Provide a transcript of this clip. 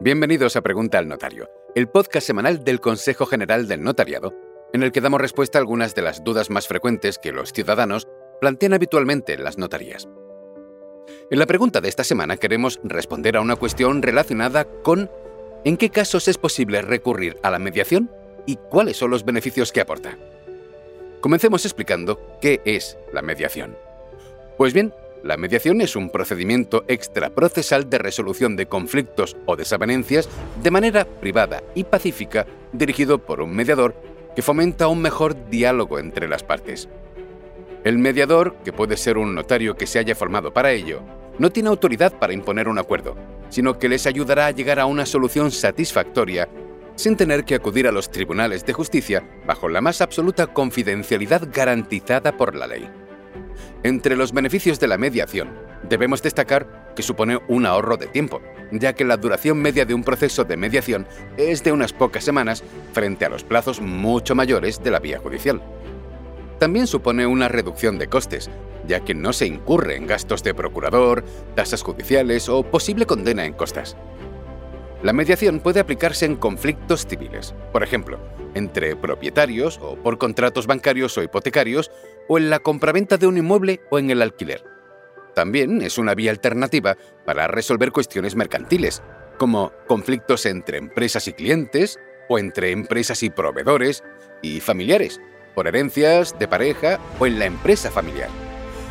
Bienvenidos a Pregunta al Notario, el podcast semanal del Consejo General del Notariado, en el que damos respuesta a algunas de las dudas más frecuentes que los ciudadanos plantean habitualmente en las notarías. En la pregunta de esta semana queremos responder a una cuestión relacionada con ¿en qué casos es posible recurrir a la mediación y cuáles son los beneficios que aporta? Comencemos explicando qué es la mediación. Pues bien, la mediación es un procedimiento extraprocesal de resolución de conflictos o desavenencias de manera privada y pacífica dirigido por un mediador que fomenta un mejor diálogo entre las partes. El mediador, que puede ser un notario que se haya formado para ello, no tiene autoridad para imponer un acuerdo, sino que les ayudará a llegar a una solución satisfactoria sin tener que acudir a los tribunales de justicia bajo la más absoluta confidencialidad garantizada por la ley. Entre los beneficios de la mediación, debemos destacar que supone un ahorro de tiempo, ya que la duración media de un proceso de mediación es de unas pocas semanas frente a los plazos mucho mayores de la vía judicial. También supone una reducción de costes, ya que no se incurre en gastos de procurador, tasas judiciales o posible condena en costas. La mediación puede aplicarse en conflictos civiles, por ejemplo, entre propietarios o por contratos bancarios o hipotecarios, o en la compraventa de un inmueble o en el alquiler. También es una vía alternativa para resolver cuestiones mercantiles, como conflictos entre empresas y clientes, o entre empresas y proveedores, y familiares, por herencias, de pareja o en la empresa familiar.